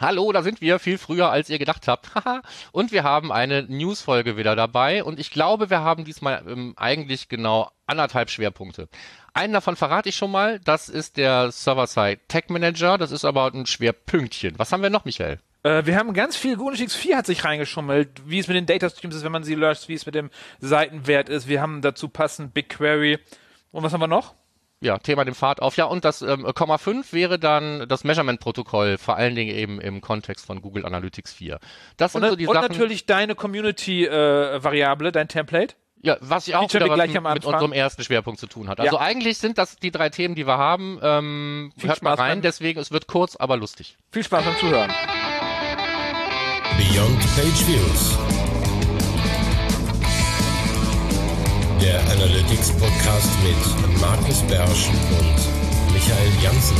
Hallo, da sind wir viel früher, als ihr gedacht habt. und wir haben eine News-Folge wieder dabei und ich glaube, wir haben diesmal ähm, eigentlich genau anderthalb Schwerpunkte. Einen davon verrate ich schon mal, das ist der Server-Side Tech Manager, das ist aber ein Schwerpünktchen. Was haben wir noch, Michael? Äh, wir haben ganz viel, GNU/Linux 4 hat sich reingeschummelt, wie es mit den Data Streams ist, wenn man sie löscht, wie es mit dem Seitenwert ist. Wir haben dazu passend BigQuery. Und was haben wir noch? Ja, Thema dem Pfad auf. Ja, und das ähm, Komma 5 wäre dann das Measurement-Protokoll, vor allen Dingen eben im Kontext von Google Analytics 4. Das sind und, so die und Sachen. Und natürlich deine Community-Variable, äh, dein Template. Ja, was ja auch wieder was mit unserem ersten Schwerpunkt zu tun hat. Also ja. eigentlich sind das die drei Themen, die wir haben. Ähm, Viel hört Spaß mal rein, deswegen, es wird kurz, aber lustig. Viel Spaß beim Zuhören. Beyond Page Views. Der Analytics Podcast mit Markus Bersch und Michael Janssen.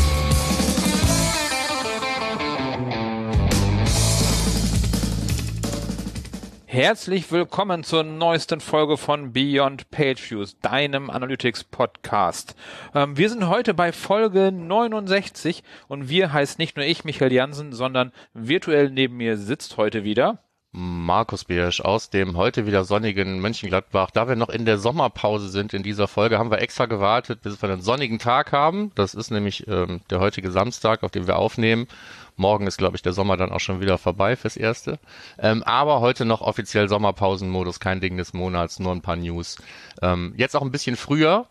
Herzlich willkommen zur neuesten Folge von Beyond Page Views, deinem Analytics Podcast. Ähm, wir sind heute bei Folge 69 und wir heißt nicht nur ich, Michael Jansen, sondern virtuell neben mir sitzt heute wieder Markus Biersch aus dem heute wieder sonnigen Mönchengladbach. Da wir noch in der Sommerpause sind in dieser Folge, haben wir extra gewartet, bis wir einen sonnigen Tag haben. Das ist nämlich ähm, der heutige Samstag, auf dem wir aufnehmen. Morgen ist, glaube ich, der Sommer dann auch schon wieder vorbei fürs Erste. Ähm, aber heute noch offiziell Sommerpausenmodus, kein Ding des Monats, nur ein paar News. Ähm, jetzt auch ein bisschen früher,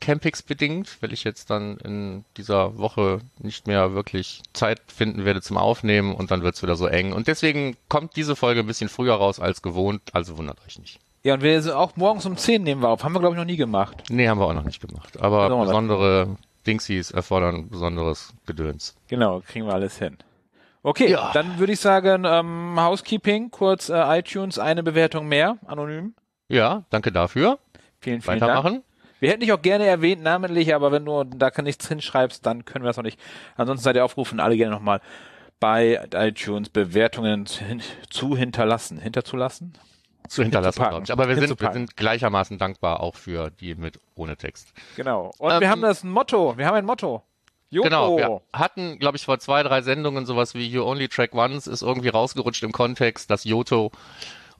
Campix bedingt, weil ich jetzt dann in dieser Woche nicht mehr wirklich Zeit finden werde zum Aufnehmen und dann wird es wieder so eng. Und deswegen kommt diese Folge ein bisschen früher raus als gewohnt, also wundert euch nicht. Ja, und wir auch morgens um 10 nehmen wir auf. Haben wir, glaube ich, noch nie gemacht. Nee, haben wir auch noch nicht gemacht. Aber also besondere Dingsies erfordern besonderes Gedöns. Genau, kriegen wir alles hin. Okay, ja. dann würde ich sagen, ähm, Housekeeping, kurz äh, iTunes, eine Bewertung mehr, anonym. Ja, danke dafür. Vielen, vielen Weitermachen. Dank. Wir hätten dich auch gerne erwähnt, namentlich, aber wenn du da nichts hinschreibst, dann können wir das auch nicht. Ansonsten seid ihr aufgerufen, alle gerne nochmal bei iTunes Bewertungen zu hinterlassen. Hinterzulassen? Zu hinterlassen, glaube ich. Aber wir sind, wir sind gleichermaßen dankbar auch für die mit ohne Text. Genau. Und ähm, wir haben das Motto. Wir haben ein Motto. Joko. Genau, wir hatten, glaube ich, vor zwei, drei Sendungen sowas wie You Only Track Once ist irgendwie rausgerutscht im Kontext, das Joto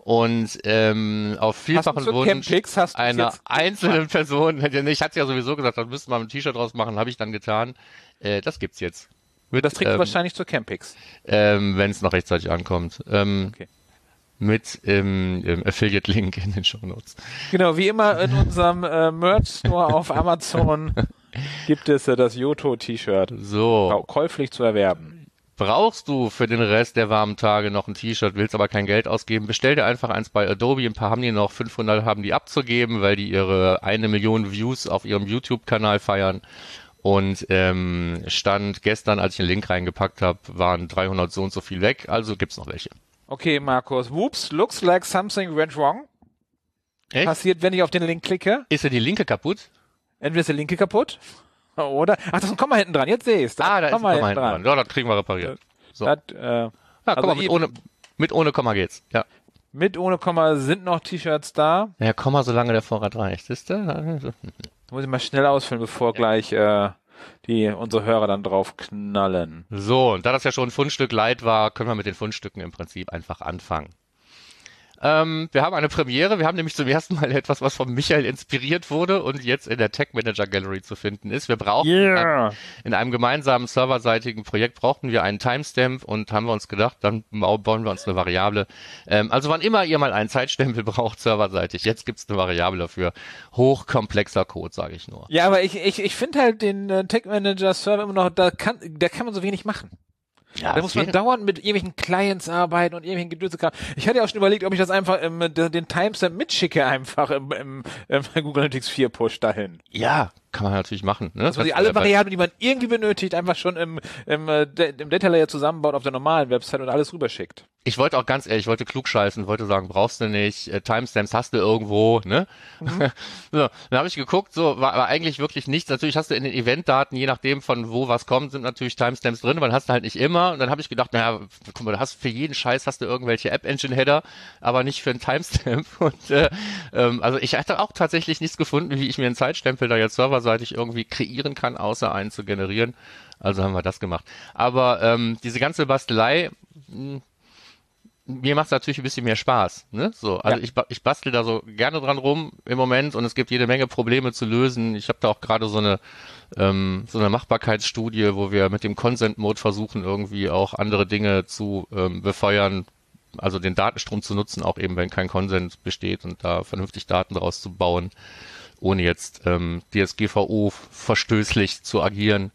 und ähm, auf vielfachen Wunsch einer einzelnen Person, ich hatte ja sowieso gesagt, da müssten wir ein T-Shirt draus machen, habe ich dann getan. Äh, das gibt's jetzt. Mit, das trägt ähm, wahrscheinlich zur Campix. Ähm, Wenn es noch rechtzeitig ankommt. Ähm, okay. Mit ähm, Affiliate-Link in den Show Notes. Genau, wie immer in unserem äh, Merch-Store auf Amazon gibt es äh, das Yoto-T-Shirt. So. Käuflich zu erwerben. Brauchst du für den Rest der warmen Tage noch ein T-Shirt, willst aber kein Geld ausgeben, bestell dir einfach eins bei Adobe. Ein paar haben die noch, 500 haben die abzugeben, weil die ihre eine Million Views auf ihrem YouTube-Kanal feiern. Und ähm, stand gestern, als ich einen Link reingepackt habe, waren 300 so und so viel weg. Also gibt's noch welche. Okay, Markus. Whoops, looks like something went wrong. Echt? Passiert, wenn ich auf den Link klicke. Ist ja die Linke kaputt? Entweder ist die Linke kaputt Oder? Ach, das ist ein Komma hinten dran. Jetzt sehe ich es. Ah, da ist ein Komma hinten dran. dran. Ja, das kriegen wir repariert. So. Das, äh, ja, also komm mal, mit ohne, mit ohne Komma geht's. Ja. Mit ohne Komma sind noch T-Shirts da. Ja, Komma, solange der Vorrat reicht. Ist der? Muss ich mal schnell ausfüllen, bevor ja. gleich äh, die unsere Hörer dann drauf knallen. So, und da das ja schon ein Fundstück Leid war, können wir mit den Fundstücken im Prinzip einfach anfangen. Ähm, wir haben eine Premiere. Wir haben nämlich zum ersten Mal etwas, was von Michael inspiriert wurde und jetzt in der Tech Manager Gallery zu finden ist. Wir brauchen yeah. in einem gemeinsamen serverseitigen Projekt brauchten wir einen Timestamp und haben wir uns gedacht, dann bauen wir uns eine Variable. Ähm, also wann immer ihr mal einen Zeitstempel braucht serverseitig, jetzt gibt's eine Variable dafür. Hochkomplexer Code, sage ich nur. Ja, aber ich, ich, ich finde halt den äh, Tech Manager Server immer noch, da kann, da kann man so wenig machen. Ja, da muss man dauernd mit irgendwelchen Clients arbeiten und irgendwelchen Gedöns. Ich hatte ja auch schon überlegt, ob ich das einfach im, den Timestamp mitschicke, einfach im, im, im Google Analytics 4 Push dahin. Ja, kann man natürlich machen. Ne? Man sich alle Variablen, die man irgendwie benötigt, einfach schon im, im, äh, im Data Layer zusammenbaut auf der normalen Website und alles rüberschickt. Ich wollte auch ganz ehrlich, ich wollte klug scheißen, wollte sagen, brauchst du nicht, äh, Timestamps hast du irgendwo, ne? Mhm. so, dann habe ich geguckt, so war, war eigentlich wirklich nichts. Natürlich hast du in den Eventdaten, je nachdem von wo was kommt, sind natürlich Timestamps drin, aber hast du halt nicht immer. Und dann habe ich gedacht, naja, guck mal, du hast für jeden Scheiß hast du irgendwelche App-Engine-Header, aber nicht für einen Timestamp. Und äh, ähm, also ich hatte auch tatsächlich nichts gefunden, wie ich mir einen Zeitstempel da jetzt Server serverseitig irgendwie kreieren kann, außer einen zu generieren. Also haben wir das gemacht. Aber ähm, diese ganze Bastelei, mh, mir macht es natürlich ein bisschen mehr Spaß. Ne? So, also Ja. ich, ich bastel da so gerne dran rum im Moment und es gibt jede Menge Probleme zu lösen. Ich habe da auch gerade so eine ähm, so eine Machbarkeitsstudie, wo wir mit dem Consent Mode versuchen, irgendwie auch andere Dinge zu ähm, befeuern, also den Datenstrom zu nutzen, auch eben wenn kein Consent besteht und da vernünftig Daten draus zu bauen, ohne jetzt ähm, DSGVO verstößlich zu agieren.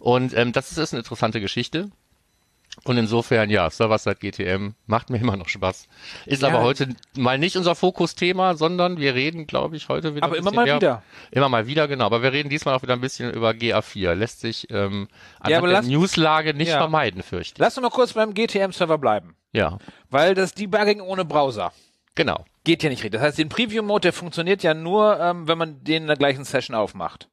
Und ähm, das ist, ist eine interessante Geschichte. Und insofern, ja, Server-Side GTM macht mir immer noch Spaß. Ist Ja. aber heute mal nicht unser Fokusthema, sondern wir reden, glaube ich, heute wieder Aber immer mal mehr, wieder. Immer mal wieder, genau. Aber wir reden diesmal auch wieder ein bisschen über GA4. Lässt sich ähm, aber der lass- Newslage nicht Ja. vermeiden, fürchte ich. Lass uns mal kurz beim GTM-Server bleiben. Ja, Weil das Debugging ohne Browser genau. geht ja nicht richtig. Das heißt, den Preview-Mode, der funktioniert ja nur, ähm, wenn man den in der gleichen Session aufmacht.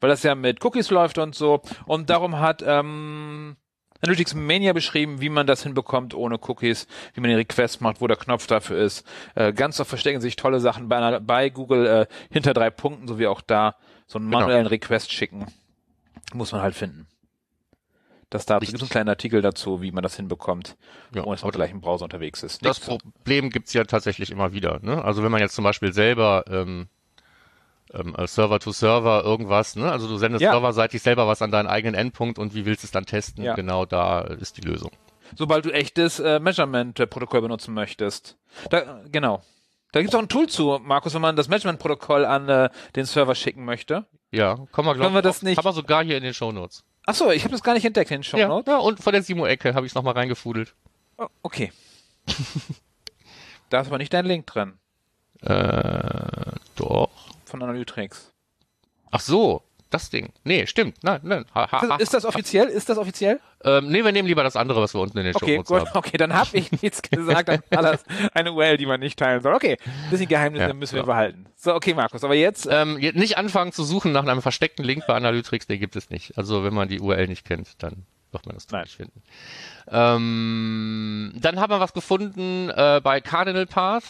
Weil das ja mit Cookies läuft und so. Und darum hat ähm, Analytics Mania beschrieben, wie man das hinbekommt ohne Cookies, wie man den Request macht, wo der Knopf dafür ist. Äh, ganz oft verstecken sich tolle Sachen bei, einer- bei Google äh, hinter drei Punkten, so wie auch da so einen Genau. manuellen Request schicken. Muss man halt finden. Das da gibt es einen kleinen Artikel dazu, wie man das hinbekommt, Ja, ohne dass man gleich im Browser unterwegs ist. Das Nichts. Problem gibt's ja tatsächlich immer wieder. Ne? Also wenn man jetzt zum Beispiel selber ähm, ähm, Server to Server irgendwas, ne? also du sendest Ja. serverseitig selber was an deinen eigenen Endpunkt und wie willst du es dann testen? Ja. Genau da ist die Lösung. sobald du echtes äh, Measurement-Protokoll benutzen möchtest. Da, genau. Da gibt es auch ein Tool zu, Markus, wenn man das Measurement-Protokoll an äh, den Server schicken möchte. Ja, kommen wir, Können wir das nicht- Haben wir sogar hier in den Shownotes. Ach so, ich habe das gar nicht entdeckt in den Show Ja, ja, und von der Simo-Ecke habe ich es nochmal reingefudelt. Oh, okay. da ist aber nicht dein Link drin Äh, doch. von Analytics. Ach so, das Ding. Nee, stimmt. Nein, nein. Ha, ha, ha. Ist das offiziell? Ist das offiziell? Ähm, nee, wir nehmen lieber das andere, was wir unten in den Okay, Shownotes gut. haben. Okay, dann habe ich nichts gesagt. Dann war das eine URL, die man nicht teilen soll. Okay, bisschen Geheimnisse Ja, müssen wir ja. behalten. So, okay, Markus, aber jetzt Ähm, je- nicht anfangen zu suchen nach einem versteckten Link bei Analytics, den gibt es nicht. Also wenn man die URL nicht kennt, dann wird man das Nein. nicht finden. Ähm, dann haben wir was gefunden äh, bei Cardinal Path.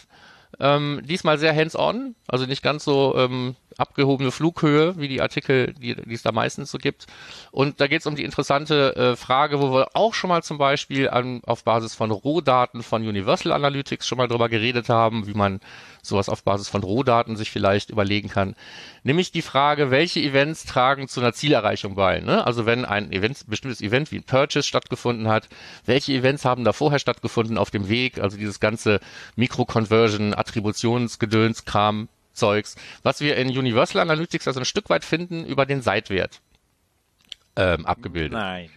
Ähm, diesmal sehr hands-on, also nicht ganz so ähm, abgehobene Flughöhe, wie die Artikel, die, die es da meistens so gibt. Und da geht es um die interessante äh, Frage, wo wir auch schon mal zum Beispiel an, auf Basis von Rohdaten von Universal Analytics schon mal drüber geredet haben, wie man sowas auf Basis von Rohdaten sich vielleicht überlegen kann. Nämlich die Frage, welche Events tragen zu einer Zielerreichung bei? Ne? Also wenn ein Event, bestimmtes Event wie ein Purchase stattgefunden hat, welche Events haben da vorher stattgefunden auf dem Weg? Also dieses ganze Mikroconversion, Attributionsgedöns, Kram, Zeugs, was wir in Universal Analytics also ein Stück weit finden über den Seitwert ähm, abgebildet. nein.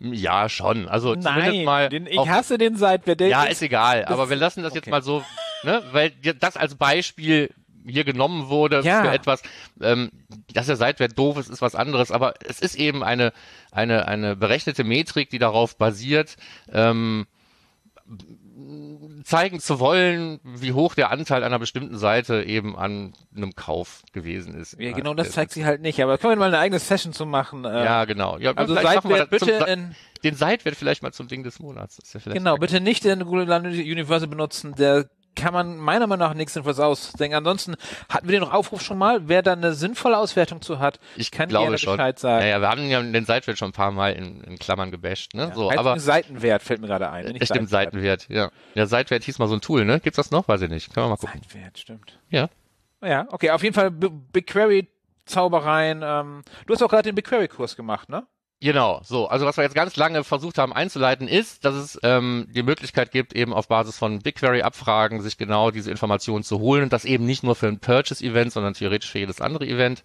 Ja, schon. Also zumindest Nein, mal. den, ich auf- hasse den Seitwert. Ja, ist egal. Aber wir lassen das jetzt okay. mal so, ne, weil das als Beispiel hier genommen wurde Ja. für etwas, ähm, dass der Seitwert doof ist, ist was anderes. Aber es ist eben eine eine eine berechnete Metrik, die darauf basiert. Ähm, zeigen zu wollen, wie hoch der Anteil einer bestimmten Seite eben an einem Kauf gewesen ist. Ja, genau, das zeigt sie halt nicht. Aber können wir mal eine eigene Session zu machen? Äh, Ja, genau. Ja, also vielleicht machen wir zum bitte Sa- in, den Seitwert vielleicht mal zum Ding des Monats. Ja genau, bitte nicht in Google Universal benutzen. Der kann man meiner Meinung nach nichts Sinnvolles ausdenken. Ansonsten hatten wir den Aufruf schon mal. Wer da eine sinnvolle Auswertung zu hat, Ich kann glaube gerne schon. Bescheid sagen. Naja, wir haben ja den Seitwert schon ein paar Mal in, in Klammern gebasht, ne? so, Heißt aber Seitenwert fällt mir gerade ein. nicht es stimmt Seitenwert, ja. Ja, Seitwert hieß mal so ein Tool, ne? Gibt's das noch? Weiß ich nicht. Können wir mal gucken. Seitenwert, stimmt. Ja. Ja, okay, auf jeden Fall BigQuery Zaubereien. Ähm, du hast auch gerade den BigQuery-Kurs gemacht, ne? Genau, so. Also was wir jetzt ganz lange versucht haben einzuleiten, ist, dass es ähm, die Möglichkeit gibt, eben auf Basis von BigQuery-Abfragen sich genau diese Informationen zu holen und das eben nicht nur für ein Purchase-Event, sondern theoretisch für jedes andere Event.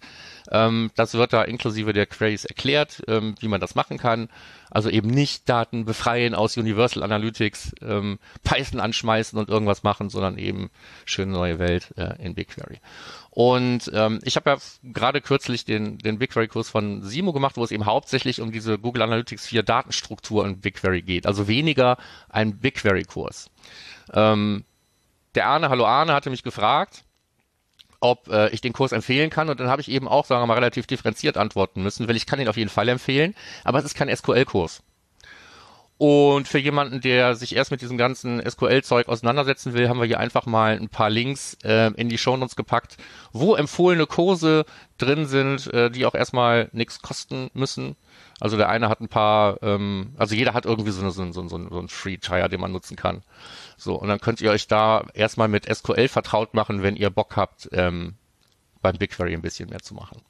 Ähm, das wird da inklusive der Queries erklärt, ähm, wie man das machen kann. Also eben nicht Daten befreien aus Universal Analytics, ähm, Python anschmeißen und irgendwas machen, sondern eben schöne neue Welt äh, in BigQuery. Und ähm, ich habe ja gerade kürzlich den, den BigQuery-Kurs von Simo gemacht, wo es eben hauptsächlich um diese Google Analytics 4 Datenstruktur in BigQuery geht. Also weniger ein BigQuery-Kurs. Ähm, der Arne, hallo Arne, hatte mich gefragt, ob äh, ich den Kurs empfehlen kann. Und dann habe ich eben auch, sagen wir mal, relativ differenziert antworten müssen, weil ich kann ihn auf jeden Fall empfehlen, aber es ist kein SQL-Kurs. Und für jemanden, der sich erst mit diesem ganzen SQL-Zeug auseinandersetzen will, haben wir hier einfach mal ein paar Links äh, in die Shownotes gepackt, wo empfohlene Kurse drin sind, äh, die auch erstmal nichts kosten müssen. Also der eine hat ein paar, ähm, also jeder hat irgendwie so, eine, so, so, so, so einen Free-Tire, den man nutzen kann. So, und dann könnt ihr euch da erstmal mit SQL vertraut machen, wenn ihr Bock habt, ähm, beim BigQuery ein bisschen mehr zu machen.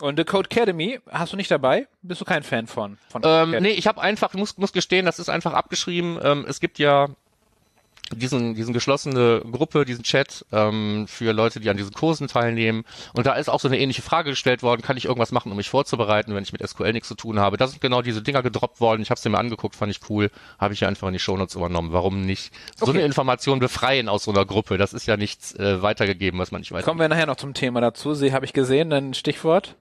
Ja. Und The Code Academy hast du nicht dabei? Bist du kein Fan von? von ähm, nee, ich habe einfach, muss, muss gestehen, das ist einfach abgeschrieben. Ähm, es gibt ja diesen, diesen geschlossene Gruppe, diesen Chat ähm, für Leute, die an diesen Kursen teilnehmen. Und da ist auch so eine ähnliche Frage gestellt worden, kann ich irgendwas machen, um mich vorzubereiten, wenn ich mit SQL nichts zu tun habe. Da sind genau diese Dinger gedroppt worden. Ich habe sie mir angeguckt, fand ich cool. Habe ich einfach in die Shownotes übernommen. Warum nicht so Okay. eine Information befreien aus so einer Gruppe? Das ist ja nichts äh, weitergegeben, was man nicht weiß. Kommen wir nachher noch zum Thema dazu. Sie habe ich gesehen, ein Stichwort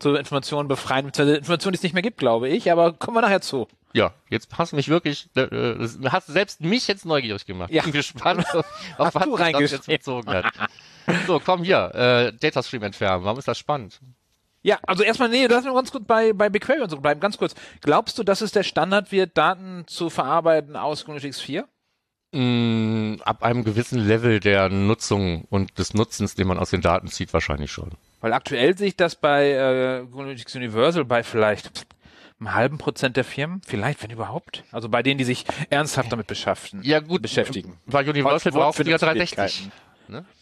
zur Information befreien, beziehungsweise Information, die es nicht mehr gibt, glaube ich, aber kommen wir nachher zu. Ja, jetzt hast du mich wirklich, äh, äh, hast selbst mich jetzt neugierig gemacht. Ja. Bin gespannt, auf Hast was du das jetzt bezogen hat. So, komm hier, äh, Datastream entfernen. Warum ist das spannend? Ja, also erstmal, nee, lass mich ganz kurz bei, bei BigQuery und so bleiben. Ganz kurz. Glaubst du, dass es der Standard wird, Daten zu verarbeiten aus GNU/Linux 4? Mm, ab einem gewissen Level der Nutzung und des Nutzens, den man aus den Daten zieht, wahrscheinlich schon. Weil aktuell sehe ich das bei äh, Universal bei vielleicht einem halben Prozent der Firmen, vielleicht, wenn überhaupt. Also bei denen, die sich ernsthaft damit beschaffen, Ja gut, beschäftigen. Bei Universal braucht du ja 360. Wortfindungsfähigkeiten.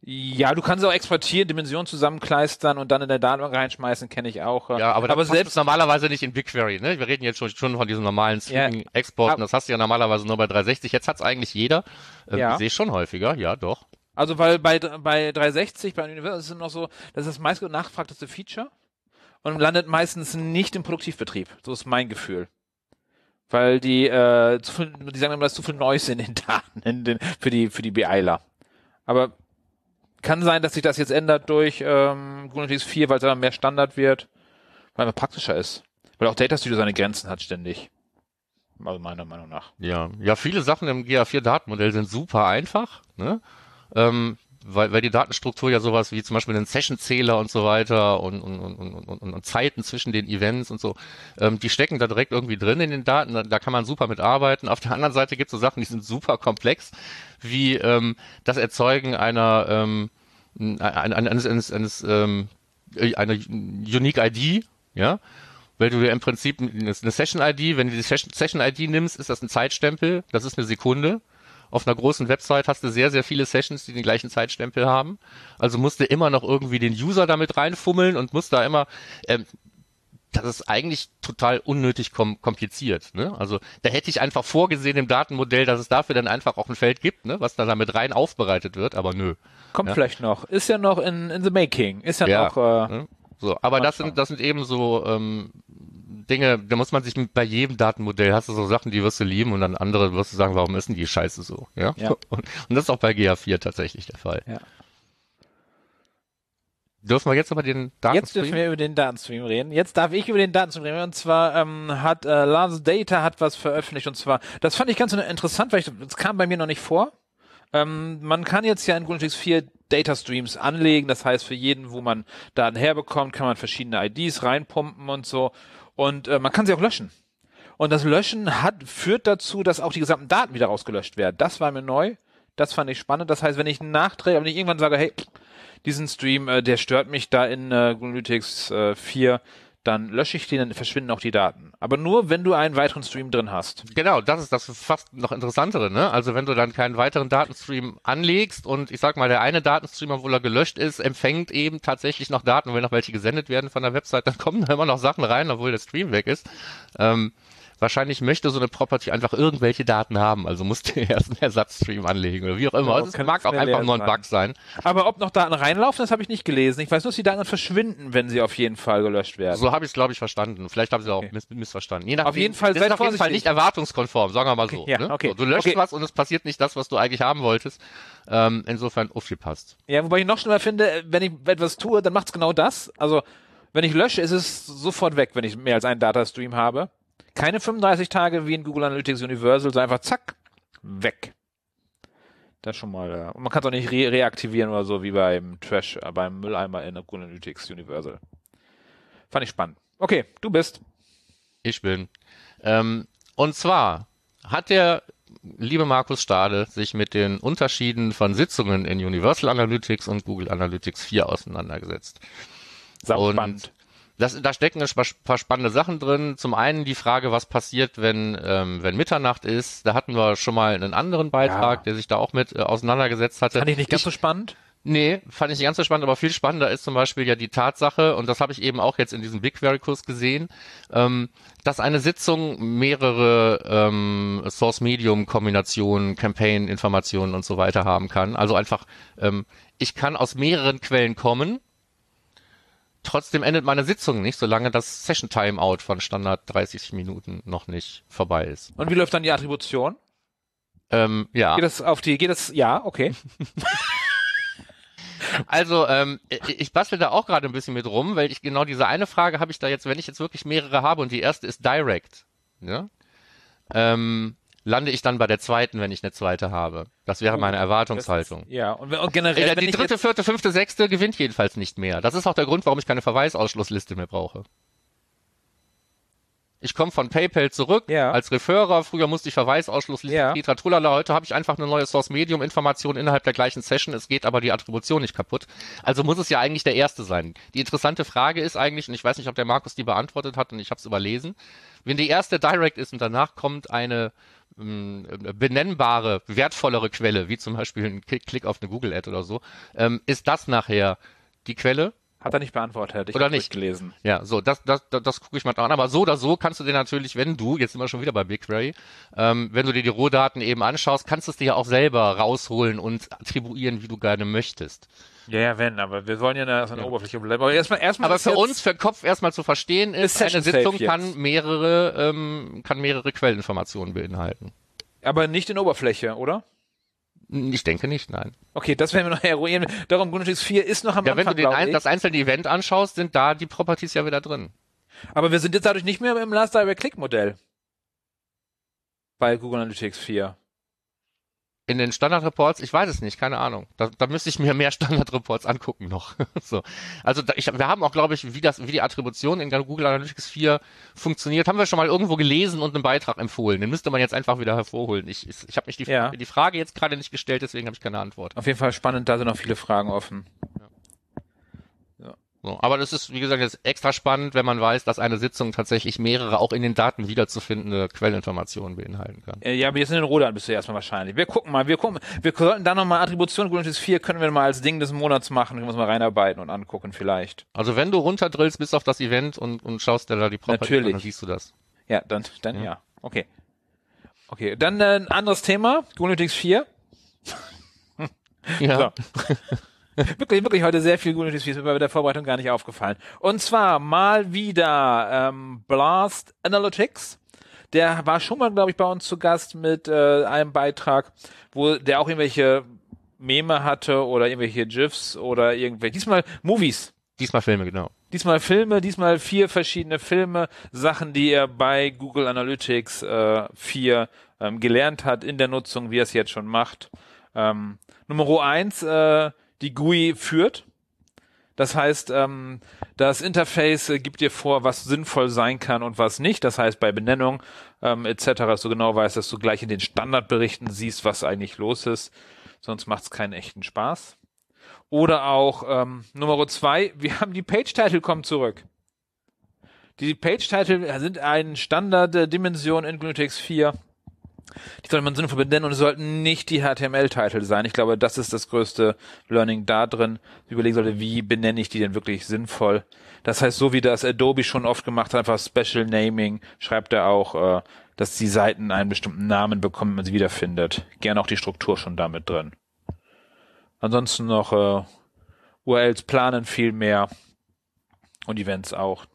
Ja, du kannst auch exportieren, Dimensionen zusammenkleistern und dann in der Datenbank reinschmeißen, kenne ich auch. Ja, aber, aber das selbst normalerweise nicht in BigQuery, ne? Wir reden jetzt schon, schon von diesen normalen. Streaming-Exporten. Ab- Das hast du ja normalerweise nur bei 360. Jetzt hat's eigentlich jeder. Ähm, Ja. Ich sehe schon häufiger, ja, doch. Also weil bei, bei 360, bei Universal ist es noch so, das ist das meist nachgefragteste Feature und landet meistens nicht im Produktivbetrieb. So ist mein Gefühl. Weil die, äh, zu viel, die sagen immer, da ist zu viel Noise in den Daten in den, für die, für die BIler. Aber kann sein, dass sich das jetzt ändert durch ähm, GNU/Linux 4, weil es dann mehr Standard wird, weil es praktischer ist. Weil auch Data Studio seine Grenzen hat ständig. Also meiner Meinung nach. Ja, ja, viele Sachen im GA4-Datenmodell sind super einfach, ne? Ähm, weil, weil die Datenstruktur ja sowas wie zum Beispiel einen Session-Zähler und so weiter und, und, und, und, und, und Zeiten zwischen den Events und so, ähm, die stecken da direkt irgendwie drin in den Daten, da, da kann man super mit arbeiten. Auf der anderen Seite gibt es so Sachen, die sind super komplex, wie ähm, das Erzeugen einer ähm, ein- ein- eines, eines, eines ähm, einer Unique ID, ja, weil du dir im Prinzip eine Session-ID, wenn du die Session- Session-ID nimmst, ist das ein Zeitstempel, das ist eine Sekunde. Auf einer großen Website hast du sehr, sehr viele Sessions, die den gleichen Zeitstempel haben. Also musst du immer noch irgendwie den User damit reinfummeln und musst da immer, ähm, das ist eigentlich total unnötig kom kompliziert. Ne? Also da hätte ich einfach vorgesehen im Datenmodell, dass es dafür dann einfach auch ein Feld gibt, ne? was dann damit rein aufbereitet wird, aber nö. Kommt Ja. vielleicht noch. Ist ja noch in, in the making. Ist ja, Ja, noch, äh, ne? So, aber das sind, das sind eben so ähm, Dinge, da muss man sich bei jedem Datenmodell hast du so Sachen, die wirst du lieben und dann andere wirst du sagen, warum ist denn die Scheiße so? Ja. Ja. Und, und das ist auch bei GA4 tatsächlich der Fall. Ja. Dürfen wir jetzt über den Datenstream? Jetzt dürfen wir über den Datenstream reden. Jetzt darf ich über den Datenstream reden. Und zwar ähm, hat äh, Lars Data hat was veröffentlicht. Und zwar, das fand ich ganz interessant, weil ich, das kam bei mir noch nicht vor. Ähm, man kann jetzt ja in GNU/Linux 4 Data Streams anlegen. Das heißt, für jeden, wo man Daten herbekommt, kann man verschiedene IDs reinpumpen und so. Und äh, man kann sie auch löschen. Und das Löschen hat, führt dazu, dass auch die gesamten Daten wieder rausgelöscht werden. Das war mir neu. Das fand ich spannend. Das heißt, wenn ich nachträge, wenn ich irgendwann sage, hey, diesen Stream, äh, der stört mich da in äh, GNU/Linux äh, 4, dann lösche ich den, dann verschwinden auch die Daten. Aber nur, wenn du einen weiteren Stream drin hast. Genau, das ist das fast noch interessantere, ne? Also wenn du dann keinen weiteren Datenstream anlegst und ich sag mal, der eine Datenstream, obwohl er gelöscht ist, empfängt eben tatsächlich noch Daten, wenn noch welche gesendet werden von der Website, dann kommen da immer noch Sachen rein, obwohl der Stream weg ist. Ähm, wahrscheinlich möchte so eine Property einfach irgendwelche Daten haben, also musst du erst einen Ersatzstream anlegen oder wie auch immer. Ja, Also es kann mag auch einfach nur ein. Bug sein. Aber ob noch Daten reinlaufen, das habe ich nicht gelesen. Ich weiß nur, dass die Daten verschwinden, wenn sie auf jeden Fall gelöscht werden. So habe ich es, glaube ich, verstanden. Vielleicht habe ich es auch Okay. miss missverstanden. Je nachdem, Auf jeden Fall das ist auf jeden Fall nicht erwartungskonform, sagen wir mal so. Ja, ne? okay. so du löscht Okay. was und es passiert nicht das, was du eigentlich haben wolltest. Ähm, insofern aufgepasst. Ja, wobei ich noch schlimmer finde, wenn ich etwas tue, dann macht's genau das. Also, wenn ich lösche, ist es sofort weg, wenn ich mehr als einen Datastream habe. Keine 35 Tage wie in Google Analytics Universal, sondern einfach zack, weg. Das schon mal, und man kann es auch nicht re reaktivieren oder so, wie beim Trash, äh, beim Mülleimer in Google Analytics Universal. Fand ich spannend. Okay, du bist. Ich bin. Ähm, und zwar hat der liebe Markus Stade sich mit den Unterschieden von Sitzungen in Universal Analytics und Google Analytics 4 auseinandergesetzt. Sau Und spannend. Das, da stecken ein paar spannende Sachen drin. Zum einen die Frage, was passiert, wenn, ähm, wenn Mitternacht ist. Da hatten wir schon mal einen anderen Beitrag, Ja. der sich da auch mit äh, auseinandergesetzt hatte. Fand ich nicht ganz so spannend. Nee, fand ich nicht ganz so spannend, aber viel spannender ist zum Beispiel ja die Tatsache, und das habe ich eben auch jetzt in diesem BigQuery-Kurs gesehen, ähm, dass eine Sitzung mehrere ähm, Source-Medium-Kombinationen, Campaign-Informationen und so weiter haben kann. Also einfach, ähm, ich kann aus mehreren Quellen kommen, trotzdem endet meine Sitzung nicht, solange das Session-Timeout von Standard 30 Minuten noch nicht vorbei ist. Und wie läuft dann die Attribution? Ähm, ja. Geht das auf die, geht das, ja, okay. Also ähm, ich bastel da auch gerade ein bisschen mit rum, weil ich genau diese eine Frage habe ich da jetzt, wenn ich jetzt wirklich mehrere habe und die erste ist direct, ne? ähm, lande ich dann bei der zweiten, wenn ich eine zweite habe. Das wäre meine Erwartungshaltung. Ja, und, und generell, die dritte, vierte, fünfte, sechste gewinnt jedenfalls nicht mehr. Das ist auch der Grund, warum ich keine Verweisausschlussliste mehr brauche. Ich komme von PayPal zurück Ja. als Referrer. Früher musste ich Verweisausschlussliste, Ja. Petra Trullala. Heute habe ich einfach eine neue Source-Medium-Information innerhalb der gleichen Session. Es geht aber die Attribution nicht kaputt. Also muss es ja eigentlich der erste sein. Die interessante Frage ist eigentlich, und ich weiß nicht, ob der Markus die beantwortet hat und ich habe es überlesen, wenn die erste Direct ist und danach kommt eine ähm, benennbare, wertvollere Quelle, wie zum Beispiel ein Klick Klick auf eine Google-Ad oder so, ähm, ist das nachher die Quelle? Hat er nicht beantwortet, ich Oder nicht? gelesen. Ja, so, das, das, das, das gucke ich mal an. Aber so oder so kannst du dir natürlich, wenn du, jetzt sind wir schon wieder bei BigQuery, ähm, wenn du dir die Rohdaten eben anschaust, kannst du es dir ja auch selber rausholen und attribuieren, wie du gerne möchtest. Ja, ja, wenn, aber wir wollen ja eine, so eine Oberfläche bleiben. Aber erstmal, erstmal Aber für uns, für Kopf erstmal zu verstehen ist, eine Sitzung kann mehrere, ähm, kann mehrere Quellinformationen beinhalten. aber nicht in Oberfläche, oder? Ich denke nicht, nein. Okay, das werden wir noch eruieren. Darum, GNU/Linux 4 ist noch am Ja, wenn Anfang, du den ein, das einzelne Event anschaust, sind da die Properties ja wieder drin. Aber wir sind jetzt dadurch nicht mehr im Last Direct Click Modell. Bei Google Analytics 4. In den Standard-Reports, ich weiß es nicht, keine Ahnung. Da, da müsste ich mir mehr Standard-Reports angucken noch. so. Also da, ich, wir haben auch, glaube ich, wie, das, wie die Attribution in Google Analytics 4 funktioniert, haben wir schon mal irgendwo gelesen und einen Beitrag empfohlen. Den müsste man jetzt einfach wieder hervorholen. Ich, ich, ich habe mich die, Ja. die Frage jetzt gerade nicht gestellt, deswegen habe ich keine Antwort. Auf jeden Fall spannend, da sind noch viele Fragen offen. So. Aber das ist, wie gesagt, jetzt extra spannend, wenn man weiß, dass eine Sitzung tatsächlich mehrere auch in den Daten wiederzufindende Quellinformationen beinhalten kann. Äh, Ja, aber jetzt in den Rodan bist du erstmal wahrscheinlich. Wir gucken mal, wir gucken, wir sollten da nochmal Attribution Analytics 4 können wir mal als Ding des Monats machen, können wir uns mal reinarbeiten und angucken vielleicht. Also wenn du runterdrillst bis auf das Event und, und schaust dir da die Properties Natürlich. an, dann siehst du das. Ja, dann, dann ja. Ja. Okay. Okay, dann äh, ein anderes Thema, Analytics 4. Ja. wirklich, wirklich heute sehr viel Analytics 4, ist mir bei der Vorbereitung gar nicht aufgefallen. Und zwar mal wieder ähm, Blast Analytics. Der war schon mal, glaube ich, bei uns zu Gast mit äh, einem Beitrag, wo der auch irgendwelche Meme hatte oder irgendwelche GIFs oder irgendwelche, diesmal Movies. Diesmal Filme, genau. Diesmal Filme, diesmal vier verschiedene Filme, Sachen, die er bei Google Analytics äh, 4 ähm, gelernt hat in der Nutzung, wie er es jetzt schon macht. Ähm, Nummer eins, äh, die GUI führt. Das heißt, ähm, das Interface äh, gibt dir vor, was sinnvoll sein kann und was nicht. Das heißt, bei Benennung ähm, etc., dass du genau weißt, dass du gleich in den Standardberichten siehst, was eigentlich los ist. Sonst macht es keinen echten Spaß. Oder auch ähm, Nummer zwei, wir haben die Page-Title kommen zurück. Die Page-Title sind eine Standarddimension in GNU/Linux 4. Die sollte man sinnvoll benennen und es sollten nicht die HTML-Titel sein. Ich glaube, das ist das größte Learning da drin. Überlegen sollte, wie benenne ich die denn wirklich sinnvoll. Das heißt, so wie das Adobe schon oft gemacht hat, einfach Special Naming, schreibt er auch, äh, dass die Seiten einen bestimmten Namen bekommen, wenn man sie wiederfindet. Gerne auch die Struktur schon damit drin. Ansonsten noch äh, URLs planen viel mehr und Events auch.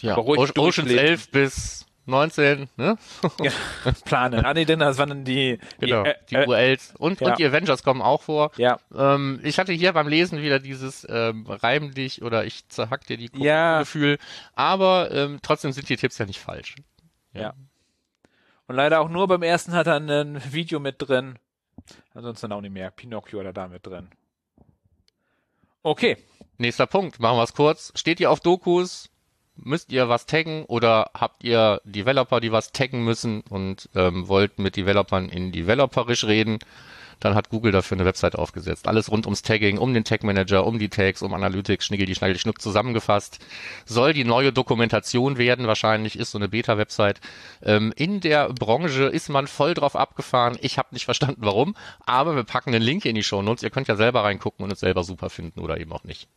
Ja, Oceans durchlesen. 11 bis 19, ne? Ja, planen. Ah, nee, denn das waren dann die, Genau, die, die äh, äh, URLs. Und, ja. und die Avengers kommen auch vor. ja, Ähm, ich hatte hier beim Lesen wieder dieses ähm, Reim dich oder ich zerhack dir die Kuh Ja. Gefühl. Aber ähm, trotzdem sind die Tipps ja nicht falsch. ja. Und leider auch nur beim ersten hat er ein Video mit drin. Ansonsten auch nicht mehr. Pinocchio oder da mit drin. Okay. Nächster Punkt, machen wir es kurz. Steht ihr auf Dokus? Müsst ihr was taggen oder habt ihr Developer, die was taggen müssen und ähm, wollt mit Developern in Developerisch reden, dann hat Google dafür eine Website aufgesetzt. Alles rund ums Tagging, um den Tag Manager, um die Tags, um Analytics, Schniggel, die Schnaggel, die Schnuck zusammengefasst. Soll die neue Dokumentation werden, wahrscheinlich ist so eine Beta-Website. Ähm, in der Branche ist man voll drauf abgefahren. Ich habe nicht verstanden, warum, aber wir packen einen Link in die Show Notes. Ihr könnt ja selber reingucken und es selber super finden oder eben auch nicht.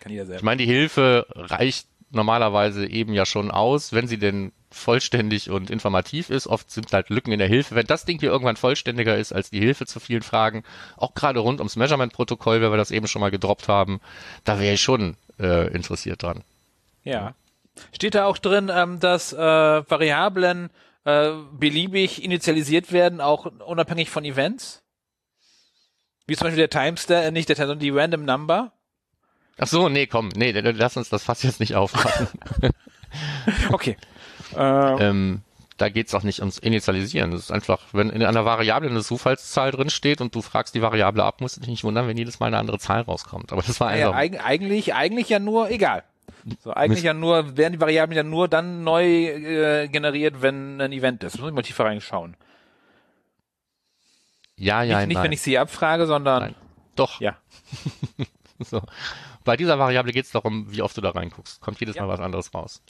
Kann jeder selber. Ich meine, die Hilfe reicht normalerweise eben ja schon aus, wenn sie denn vollständig und informativ ist. Oft sind halt Lücken in der Hilfe. Wenn das Ding hier irgendwann vollständiger ist als die Hilfe zu vielen Fragen, auch gerade rund ums Measurement-Protokoll, weil wir das eben schon mal gedroppt haben, da wäre ich schon äh, interessiert dran. Ja. Steht da auch drin, ähm, dass äh, Variablen äh, beliebig initialisiert werden, auch unabhängig von Events? Wie zum Beispiel der Timestamp, äh, nicht der Timestamp, die Random Number? Ach so, nee, komm, nee, lass uns das Fass jetzt nicht aufmachen. okay. Äh, ähm, da geht's auch nicht ums Initialisieren. Das ist einfach, wenn in einer Variable eine Zufallszahl drin steht und du fragst die Variable ab, musst du dich nicht wundern, wenn jedes Mal eine andere Zahl rauskommt. Aber das war einfach. Ja, eig eigentlich, eigentlich ja nur, egal. So, eigentlich ja nur, werden die Variablen ja nur dann neu äh, generiert, wenn ein Event ist. Muss ich mal tiefer reinschauen. Ja, ja, Nicht, nicht nein. wenn ich sie abfrage, sondern. Nein. Doch. Ja. so. Bei dieser Variable geht's darum, wie oft du da reinguckst. Kommt jedes Ja. Mal was anderes raus.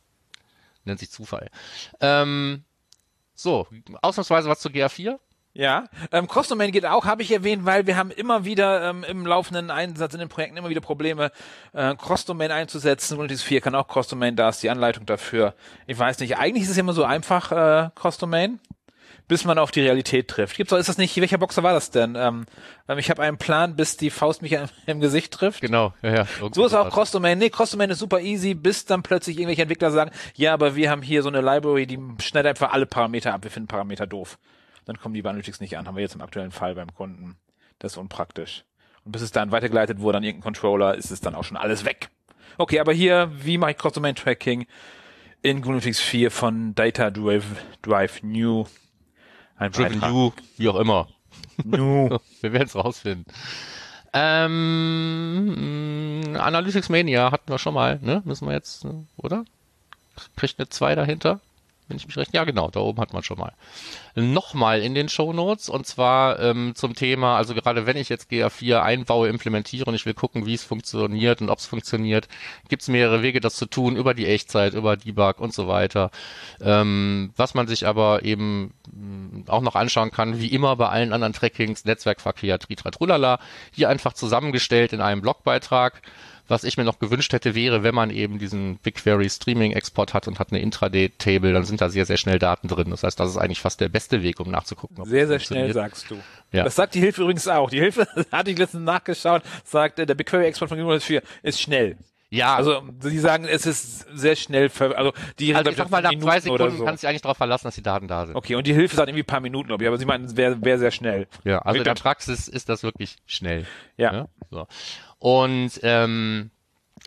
Nennt sich Zufall. Ähm, so, ausnahmsweise was zu GA4. Ja, ähm, Cross-Domain geht auch, habe ich erwähnt, weil wir haben immer wieder ähm, im laufenden Einsatz in den Projekten immer wieder Probleme, äh, Cross-Domain einzusetzen. Windows 4 kann auch Cross-Domain, da ist die Anleitung dafür. Ich weiß nicht, eigentlich ist es immer so einfach, äh, Cross-Domain, bis man auf die Realität trifft. Gibt's ist das nicht, welcher Boxer war das denn? Ähm, ähm, ich habe einen Plan, bis die Faust mich im, im Gesicht trifft. Genau, ja, ja. So ist auch. Cross-Domain. Nee, Cross-Domain ist super easy, bis dann plötzlich irgendwelche Entwickler sagen, ja, aber wir haben hier so eine Library, die schneidet einfach alle Parameter ab. Wir finden Parameter doof. Dann kommen die bei Analytics nicht an. Haben wir jetzt im aktuellen Fall beim Kunden. Das ist unpraktisch. Und bis es dann weitergeleitet wurde an irgendeinen Controller, ist es dann auch schon alles weg. Okay, aber hier, wie mache ich Cross-Domain-Tracking in GNU/Linux 4 von Data Drive, Drive New? Ein Driven. You, wie auch immer. New. Wir werden es rausfinden. Ähm, Analytics Mania hatten wir schon mal, ne? Müssen wir jetzt, ne? oder? Kriegt eine 2 dahinter? Wenn ich mich recht. Ja, genau, da oben hat man schon mal. Nochmal in den Shownotes und zwar ähm, zum Thema, also gerade wenn ich jetzt GA4 einbaue, implementiere und ich will gucken, wie es funktioniert und ob es funktioniert, gibt es mehrere Wege, das zu tun, über die Echtzeit, über Debug und so weiter. Ähm, was man sich aber eben mh, auch noch anschauen kann, wie immer bei allen anderen Trackings, Netzwerkverkehr, Tritratrulala, hier einfach zusammengestellt in einem Blogbeitrag. Was ich mir noch gewünscht hätte, wäre, wenn man eben diesen BigQuery Streaming Export hat und hat eine Intraday-Table, dann sind da sehr, sehr schnell Daten drin. Das heißt, das ist eigentlich fast der beste Weg, um nachzugucken. ob Sehr, sehr schnell, sagst du. Ja. Das sagt die Hilfe übrigens auch. Die Hilfe, hatte ich letztens nachgeschaut, sagt, äh, der BigQuery-Export von Windows 4 ist schnell. Ja, also, sie sagen, es ist sehr schnell, ver also, die also ich sag mal, nach Minuten zwei Sekunden so. kannst du dich eigentlich darauf verlassen, dass die Daten da sind. Okay, und die Hilfe sagt irgendwie ein paar Minuten, glaube ich, aber sie meinen, es wäre wär sehr schnell. Ja, also in der Mit- Praxis ist das wirklich schnell. Ja. Ja, so. Und ähm,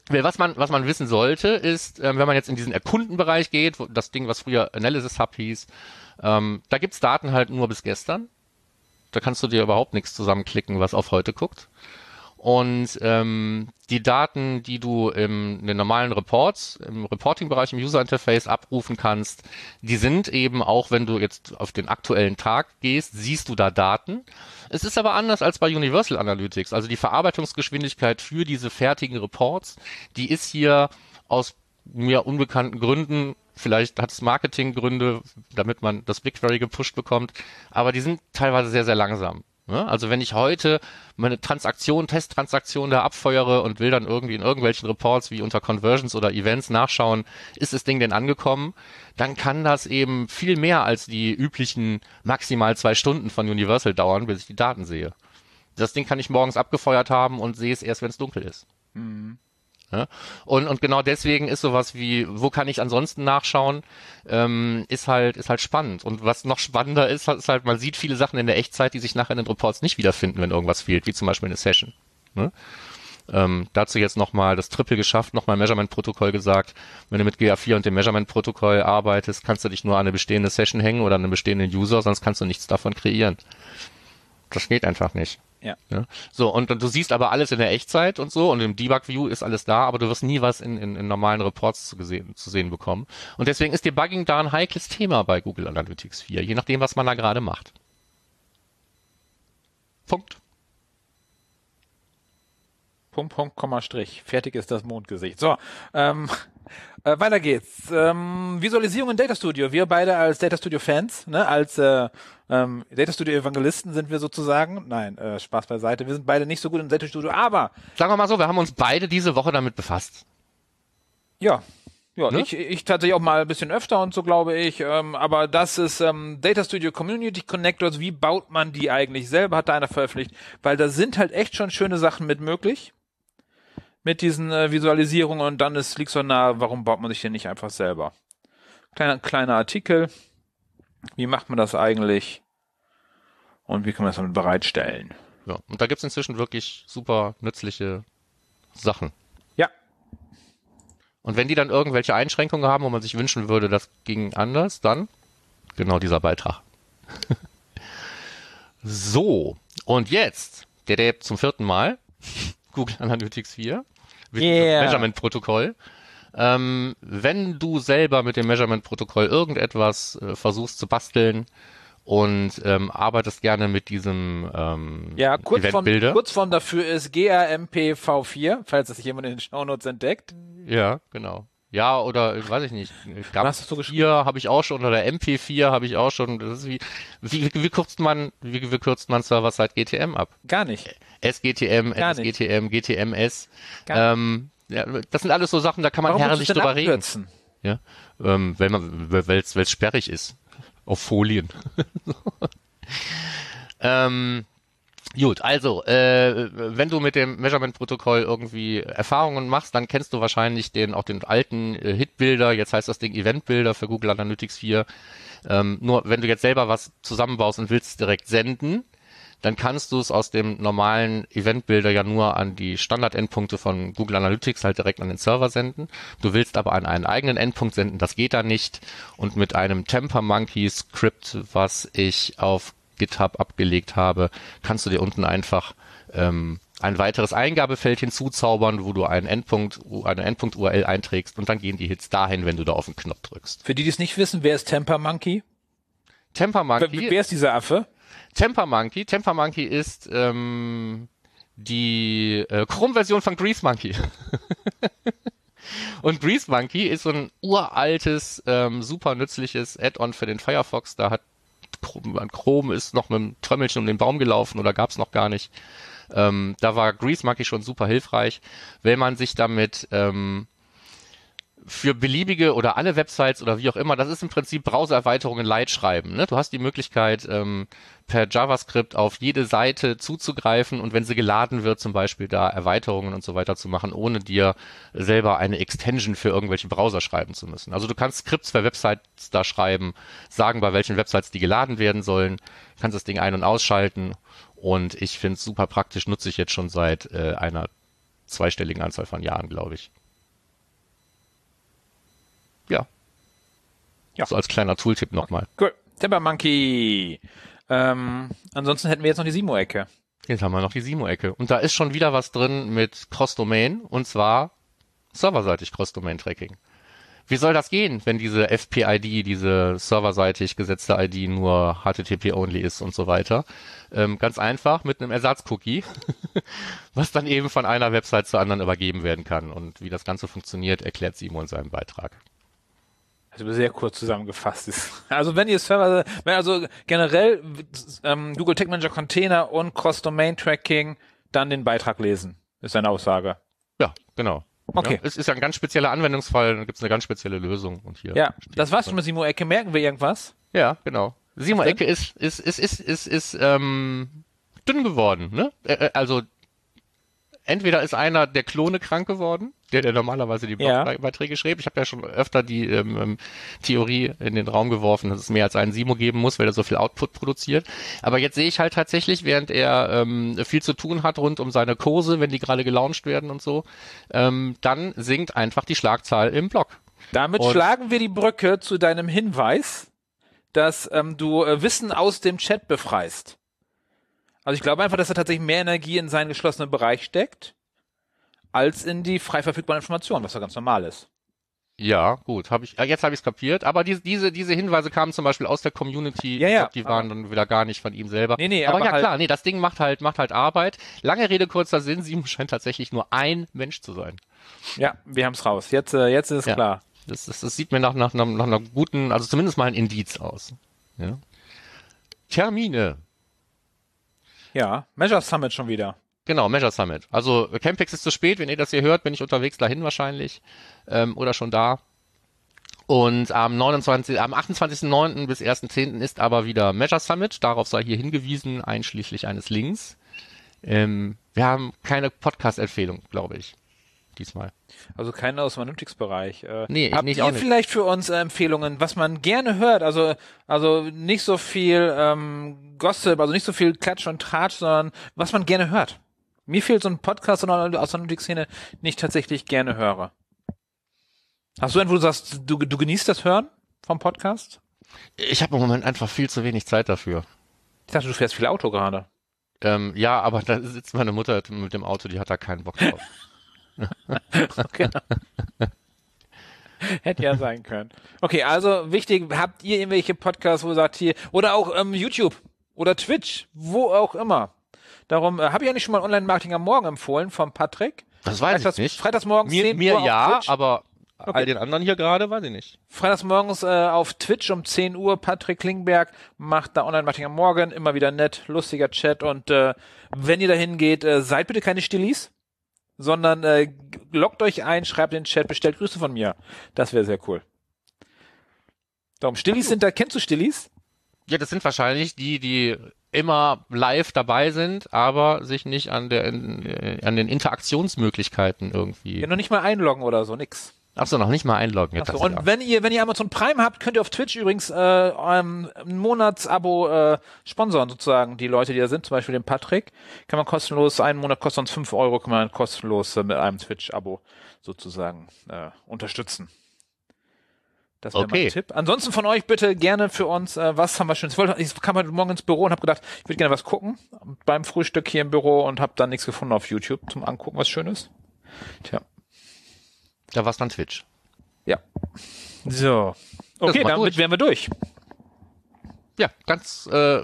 was man, was man wissen sollte, ist, ähm, wenn man jetzt in diesen Erkundenbereich geht, wo, das Ding, was früher Analysis Hub hieß, ähm, da gibt's Daten halt nur bis gestern. Da kannst du dir überhaupt nichts zusammenklicken, was auf heute guckt. Und ähm, die Daten, die du im, in den normalen Reports, im Reporting-Bereich, im User-Interface abrufen kannst, die sind eben auch, wenn du jetzt auf den aktuellen Tag gehst, siehst du da Daten. Es ist aber anders als bei Universal Analytics. Also die Verarbeitungsgeschwindigkeit für diese fertigen Reports, die ist hier aus mir unbekannten Gründen, vielleicht hat es Marketinggründe, damit man das BigQuery gepusht bekommt, aber die sind teilweise sehr, sehr langsam. Ne? Also wenn ich heute meine Transaktion, Testtransaktion da abfeuere und will dann irgendwie in irgendwelchen Reports wie unter Conversions oder Events nachschauen, ist das Ding denn angekommen, dann kann das eben viel mehr als die üblichen maximal zwei Stunden von Universal dauern, bis ich die Daten sehe. Das Ding kann ich morgens abgefeuert haben und sehe es erst, wenn es dunkel ist. Ja? Und, und genau deswegen ist sowas wie, wo kann ich ansonsten nachschauen, ähm, ist halt, ist halt spannend. Und was noch spannender ist, ist halt, man sieht viele Sachen in der Echtzeit, die sich nachher in den Reports nicht wiederfinden, wenn irgendwas fehlt, wie zum Beispiel eine Session. Ne? Ähm, dazu jetzt nochmal das Triple geschafft, nochmal Measurement-Protokoll gesagt. Wenn du mit GA4 und dem Measurement-Protokoll arbeitest, kannst du dich nur an eine bestehende Session hängen oder an einen bestehenden User, sonst kannst du nichts davon kreieren. Das geht einfach nicht. Ja. Ja. So, und, und du siehst aber alles in der Echtzeit und so und im Debug-View ist alles da, aber du wirst nie was in, in, in normalen Reports zu, gesehen, zu sehen bekommen. Und deswegen ist Debugging da ein heikles Thema bei Google Analytics 4, je nachdem, was man da gerade macht. Punkt. Punkt, Punkt, Komma, Strich. Fertig ist das Mondgesicht. So, ähm, äh, weiter geht's. Ähm, Visualisierung in Data Studio. Wir beide als Data Studio Fans, ne, als äh, ähm, Data Studio Evangelisten sind wir sozusagen. Nein, äh, Spaß beiseite. Wir sind beide nicht so gut im Data Studio, aber Sagen wir mal so, wir haben uns beide diese Woche damit befasst. ja. Ja, Ne? ich, ich tatsächlich auch mal ein bisschen öfter und so glaube ich. Ähm, aber das ist ähm, Data Studio Community Connectors. Wie baut man die eigentlich selber? Hat da einer veröffentlicht? Weil da sind halt echt schon schöne Sachen mit möglich. Mit diesen äh, Visualisierungen und dann ist liegt so nahe, warum baut man sich den nicht einfach selber? Kleiner, kleiner Artikel. Wie macht man das eigentlich? Und wie kann man das damit bereitstellen? Ja. Und da gibt's inzwischen wirklich super nützliche Sachen. Ja, Und wenn die dann irgendwelche Einschränkungen haben, wo man sich wünschen würde, das ging anders, dann genau dieser Beitrag. so, und jetzt, der der zum vierten Mal, Google Analytics 4, mit dem Yeah. Measurement-Protokoll. Ähm, wenn du selber mit dem Measurement-Protokoll irgendetwas äh, versuchst zu basteln und ähm, arbeitest gerne mit diesem ähm, ja Kurzform. Kurzform dafür ist GRMPv4, falls das jemand in den Shownotes entdeckt. Ja, genau. Ja, oder äh, weiß ich nicht. Gab hast du so geschrieben? 4 habe ich auch schon oder MP4 habe ich auch schon. Das ist wie, wie, wie kürzt man, wie, wie kürzt man Server-Side GTM ab? Gar nicht. SGTM, Gar nicht. SGTM, GTMS. Gar Ähm, ja, das sind alles so Sachen, da kann man Warum herrlich drüber reden. abkürzen? Ja, ähm, wenn man, weil es sperrig ist. Auf Folien. ähm, gut, also, äh, wenn du mit dem Measurement-Protokoll irgendwie Erfahrungen machst, dann kennst du wahrscheinlich den, auch den alten äh, Hit-Builder, jetzt heißt das Ding Event-Builder für Google Analytics 4. Ähm, nur wenn du jetzt selber was zusammenbaust und willst direkt senden, dann kannst du es aus dem normalen Event-Builder ja nur an die Standard-Endpunkte von Google Analytics halt direkt an den Server senden. Du willst aber an einen eigenen Endpunkt senden, das geht da nicht. Und mit einem Temper Monkey Script, was ich auf GitHub abgelegt habe, kannst du dir unten einfach ähm, ein weiteres Eingabefeld hinzuzaubern, wo du einen Endpunkt, eine Endpunkt-URL einträgst und dann gehen die Hits dahin, wenn du da auf den Knopf drückst. Für die, die es nicht wissen, wer ist Temper Monkey? Temper Wer, Monkey wer ist dieser Affe? Temper Monkey. Temper Monkey ist ähm, die äh, Chrome-Version von Grease Monkey. Und Grease Monkey ist so ein uraltes, ähm, super nützliches Add-on für den Firefox. Da hat Chrome ist noch mit dem Trömmelchen um den Baum gelaufen oder gab's noch gar nicht. Ähm, da war Grease Monkey schon super hilfreich, wenn man sich damit ähm, für beliebige oder alle Websites oder wie auch immer, das ist im Prinzip Browser-Erweiterungen light schreiben. Ne? Du hast die Möglichkeit, ähm, per JavaScript auf jede Seite zuzugreifen und wenn sie geladen wird, zum Beispiel da Erweiterungen und so weiter zu machen, ohne dir selber eine Extension für irgendwelche Browser schreiben zu müssen. Also du kannst Skripts für Websites da schreiben, sagen, bei welchen Websites die geladen werden sollen, kannst das Ding ein- und ausschalten und ich finde es super praktisch, nutze ich jetzt schon seit äh, einer zweistelligen Anzahl von Jahren, glaube ich. Ja. Ja. So als kleiner Tooltip nochmal. Cool. Temper Monkey. Ähm, ansonsten hätten wir jetzt noch die Simo-Ecke. Jetzt haben wir noch die Simo-Ecke. Und da ist schon wieder was drin mit Cross-Domain und zwar serverseitig Cross-Domain-Tracking. Wie soll das gehen, wenn diese FPID, diese serverseitig gesetzte ID nur HTTP-only ist und so weiter? Ähm, ganz einfach mit einem Ersatz-Cookie, was dann eben von einer Website zur anderen übergeben werden kann. Und wie das Ganze funktioniert, erklärt Simo in seinem Beitrag. Also sehr kurz zusammengefasst ist. Also wenn ihr Server, wenn also generell ähm, Google Tag Manager Container und Cross-Domain-Tracking, dann den Beitrag lesen, ist seine Aussage. Ja, genau. Okay. Ja, es ist ja ein ganz spezieller Anwendungsfall, da gibt es eine ganz spezielle Lösung. Und hier Ja, das war's schon mit Simo-Ecke. Merken wir irgendwas? Ja, genau. Denn? Ecke ist, ist, ist, ist, ist, ist ähm, dünn geworden, ne? Äh, Also entweder ist einer der Klone krank geworden, der, der normalerweise die Ja. Blogbeiträge schrieb. Ich habe ja schon öfter die ähm, ähm, Theorie in den Raum geworfen, dass es mehr als einen Simo geben muss, weil er so viel Output produziert. Aber jetzt sehe ich halt tatsächlich, während er ähm, viel zu tun hat rund um seine Kurse, wenn die gerade gelauncht werden und so, ähm, dann sinkt einfach die Schlagzahl im Blog. Damit Und- schlagen wir die Brücke zu deinem Hinweis, dass ähm, du äh, Wissen aus dem Chat befreist. Also ich glaube einfach, dass er tatsächlich mehr Energie in seinen geschlossenen Bereich steckt, als in die frei verfügbaren Informationen, was ja ganz normal ist. Ja, gut, habe ich. äh, Jetzt habe ich es kapiert. Aber diese, diese, diese Hinweise kamen zum Beispiel aus der Community. Ja, ja, glaub, die waren dann wieder gar nicht von ihm selber. Nee, nee, aber, aber ja halt- klar, nee, das Ding macht halt, macht halt Arbeit. Lange Rede kurzer Sinn. Simon scheint tatsächlich nur ein Mensch zu sein. Ja, wir haben's raus. Jetzt, äh, jetzt ist es Ja. klar. Das, das, das sieht mir nach, nach, nach, nach einer guten, also zumindest mal ein Indiz aus. Ja. Termine. Ja, Measure Summit schon wieder. Genau, Measure Summit. Also Campix ist zu spät, wenn ihr das hier hört, bin ich unterwegs dahin wahrscheinlich ähm, oder schon da. Und am 29, am 28.09. bis 1.10. ist aber wieder Measure Summit. Darauf sei hier hingewiesen, einschließlich eines Links. Ähm, wir haben keine Podcast-Empfehlung, glaube ich, diesmal. Also keiner aus dem Analytics-Bereich. Äh, Nee, habt nicht, ihr nicht. vielleicht für uns äh, Empfehlungen, was man gerne hört? Also, also nicht so viel ähm, Gossip, also nicht so viel Klatsch und Tratsch, sondern was man gerne hört. Mir fehlt so ein Podcast aus der Analytics-Szene, den ich tatsächlich gerne höre. Hast du einen, wo du sagst, du, du genießt das Hören vom Podcast? Ich habe im Moment einfach viel zu wenig Zeit dafür. Ich dachte, du fährst viel Auto gerade. Ähm, ja, aber da sitzt meine Mutter mit dem Auto, die hat da keinen Bock drauf. Okay. Hätte ja sein können. Okay, also wichtig, habt ihr irgendwelche Podcasts, wo ihr sagt hier, oder auch ähm, YouTube oder Twitch, wo auch immer. Darum äh, habe ich eigentlich schon mal Online-Marketing am Morgen empfohlen vom Patrick. Das weiß Freitags, ich nicht. Freitagsmorgens Mir, 10 mir Uhr auf ja, aber Okay. all den anderen hier gerade weiß ich nicht. Freitagsmorgens äh, auf Twitch um 10 Uhr. Patrick Klingberg macht da Online-Marketing am Morgen. Immer wieder nett, lustiger Chat. Und äh, wenn ihr da hingeht, äh, seid bitte keine Stillis, sondern äh, loggt euch ein, schreibt in den Chat, bestellt Grüße von mir. Das wäre sehr cool. Darum, Stillis sind da, kennst du Stillis? Ja, das sind wahrscheinlich die, die immer live dabei sind, aber sich nicht an der äh, an den Interaktionsmöglichkeiten irgendwie. Ja, noch nicht mal einloggen oder so, nix. Ach so, noch nicht mal einloggen. Ja, Ach so, das und ja. wenn ihr, wenn ihr Amazon Prime habt, könnt ihr auf Twitch übrigens äh, ähm, ein Monatsabo äh, sponsoren, sozusagen, die Leute, die da sind, zum Beispiel den Patrick. Kann man kostenlos, einen Monat kostet uns 5 Euro, kann man kostenlos äh, mit einem Twitch-Abo sozusagen äh, unterstützen. Das wäre mein Okay. Tipp. Ansonsten von euch bitte gerne für uns, äh, was haben wir schön. Ich, wollte, ich kam heute Morgen ins Büro und habe gedacht, ich würde gerne was gucken beim Frühstück hier im Büro und habe dann nichts gefunden auf YouTube zum Angucken, was Schönes. Tja. da war's dann Twitch. Ja. So. Okay, damit durch. wären wir durch. Ja, ganz äh,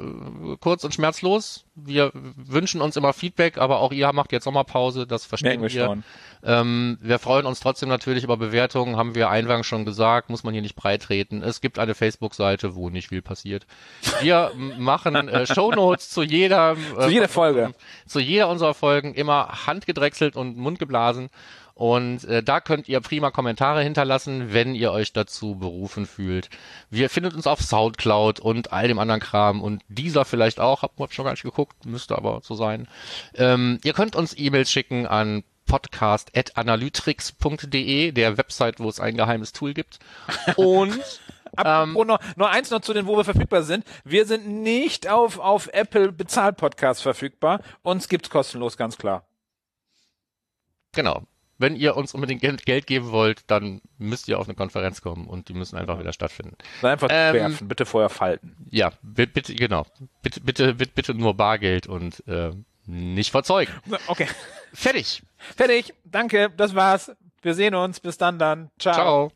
kurz und schmerzlos. Wir wünschen uns immer Feedback, aber auch ihr macht jetzt Sommerpause, das verstehen Merken wir wir. schon. Ähm, wir freuen uns trotzdem natürlich über Bewertungen, haben wir eingangs schon gesagt, muss man hier nicht breitreten. Es gibt eine Facebook-Seite, wo nicht viel passiert. Wir machen äh, Shownotes zu jeder, äh, Zu jeder Folge. zu jeder unserer Folgen immer handgedrechselt und mundgeblasen. Und äh, da könnt ihr prima Kommentare hinterlassen, wenn ihr euch dazu berufen fühlt. Wir findet uns auf Soundcloud und all dem anderen Kram und dieser vielleicht auch. Hab, hab schon gar nicht geguckt, müsste aber so sein. Ähm, ihr könnt uns E-Mails schicken an podcast.analytrix.de, der Website, wo es ein geheimes Tool gibt. Und Apropos noch, noch eins noch zu den, wo wir verfügbar sind. Wir sind nicht auf, auf Apple Bezahlpodcasts verfügbar. Uns gibt's kostenlos, ganz klar. genau, wenn ihr uns unbedingt Geld, Geld geben wollt, dann müsst ihr auf eine Konferenz kommen und die müssen einfach wieder stattfinden. Dann einfach Ähm, werfen, bitte vorher falten. Ja, bitte, bitte genau. Bitte, bitte, bitte, bitte nur Bargeld und äh, nicht verzeugen. Okay. Fertig. Fertig. Danke. Das war's. Wir sehen uns. Bis dann dann. Ciao. Ciao.